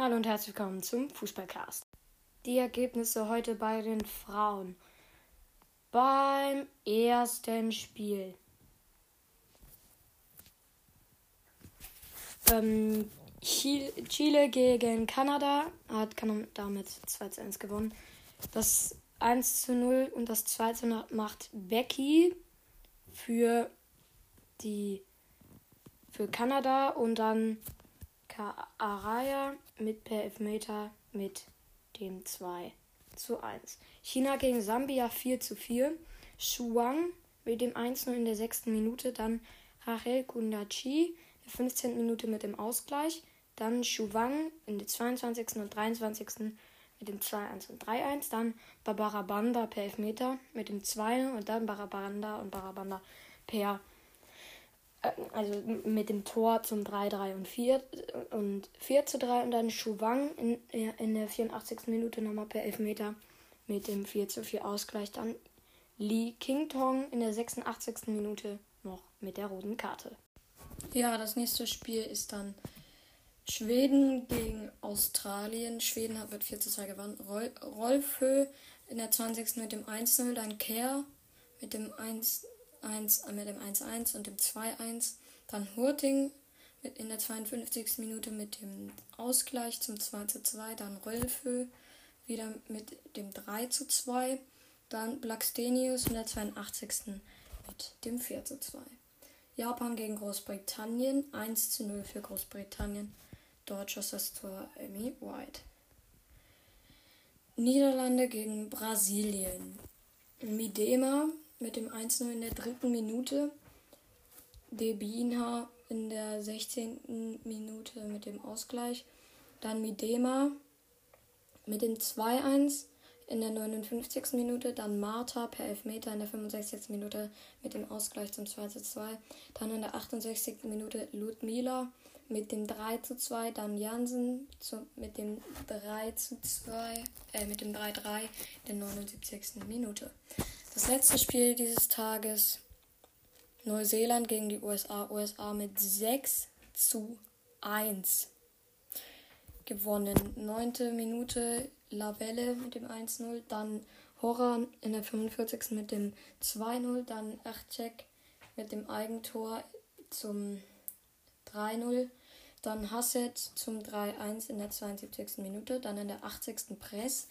Hallo und herzlich willkommen zum Fußballcast. Die Ergebnisse heute bei den Frauen. Beim ersten Spiel. Ähm, Chile gegen Kanada hat Kanada damit 2 zu 1 gewonnen. Das 1 zu 0 und das 2 zu 0 macht Becky für die für Kanada und dann Araya mit per Elfmeter mit dem 2 zu 1. China gegen Sambia 4 zu 4. Shuang mit dem 1-0 in der 6. Minute. Dann Rachel Kundachi in der 15. Minute mit dem Ausgleich. Dann Shuwang in der 22. und 23. mit dem 2-1 und 3-1. Dann Barbara Banda per Elfmeter mit dem 2 und dann Barabanda und Barabanda per also mit dem Tor zum 3-3 und 4 und 4 zu 3 und dann Schuwang in, in der 84. Minute nochmal per Elfmeter mit dem 4 zu 4 Ausgleich. Dann Lee King Tong in der 86. Minute noch mit der roten Karte. Ja, das nächste Spiel ist dann Schweden gegen Australien. Schweden hat mit 4 zu 2 gewonnen. Rolfö in der 20. mit dem 1-0, dann Kerr mit dem 1 1 äh, mit dem 1-1 und dem 2-1. Dann Hurting mit in der 52. Minute mit dem Ausgleich zum 2-2. Dann Rolfö wieder mit dem 3-2. Dann Blackstenius in der 82. mit dem 4-2. Japan gegen Großbritannien 1 0 für Großbritannien. Dort schoss Tor Amy White. Niederlande gegen Brasilien. Midema mit dem 1-0 in der dritten Minute. Debina in der 16. Minute mit dem Ausgleich. Dann Midema mit dem 2-1 in der 59. Minute. Dann Martha per Elfmeter in der 65. Minute mit dem Ausgleich zum 2-2. Dann in der 68. Minute Ludmila mit dem 3-2. Dann Jansen mit dem 3-2, äh, mit dem 3-3 in der 79. Minute. Das letzte Spiel dieses Tages. Neuseeland gegen die USA. USA mit 6 zu 1 gewonnen. Neunte Minute Lavelle mit dem 1-0. Dann Horan in der 45. mit dem 2-0. Dann Achcek mit dem Eigentor zum 3-0. Dann Hasset zum 3-1 in der 72. Minute. Dann in der 80. Press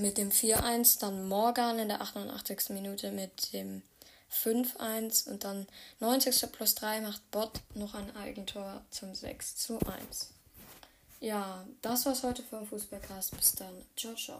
mit dem 4-1, dann Morgan in der 88. Minute mit dem 5-1 und dann 90. plus 3 macht Bot noch ein Eigentor zum 6 zu 1. Ja, das war's heute vom Fußballcast. Bis dann. Ciao, ciao.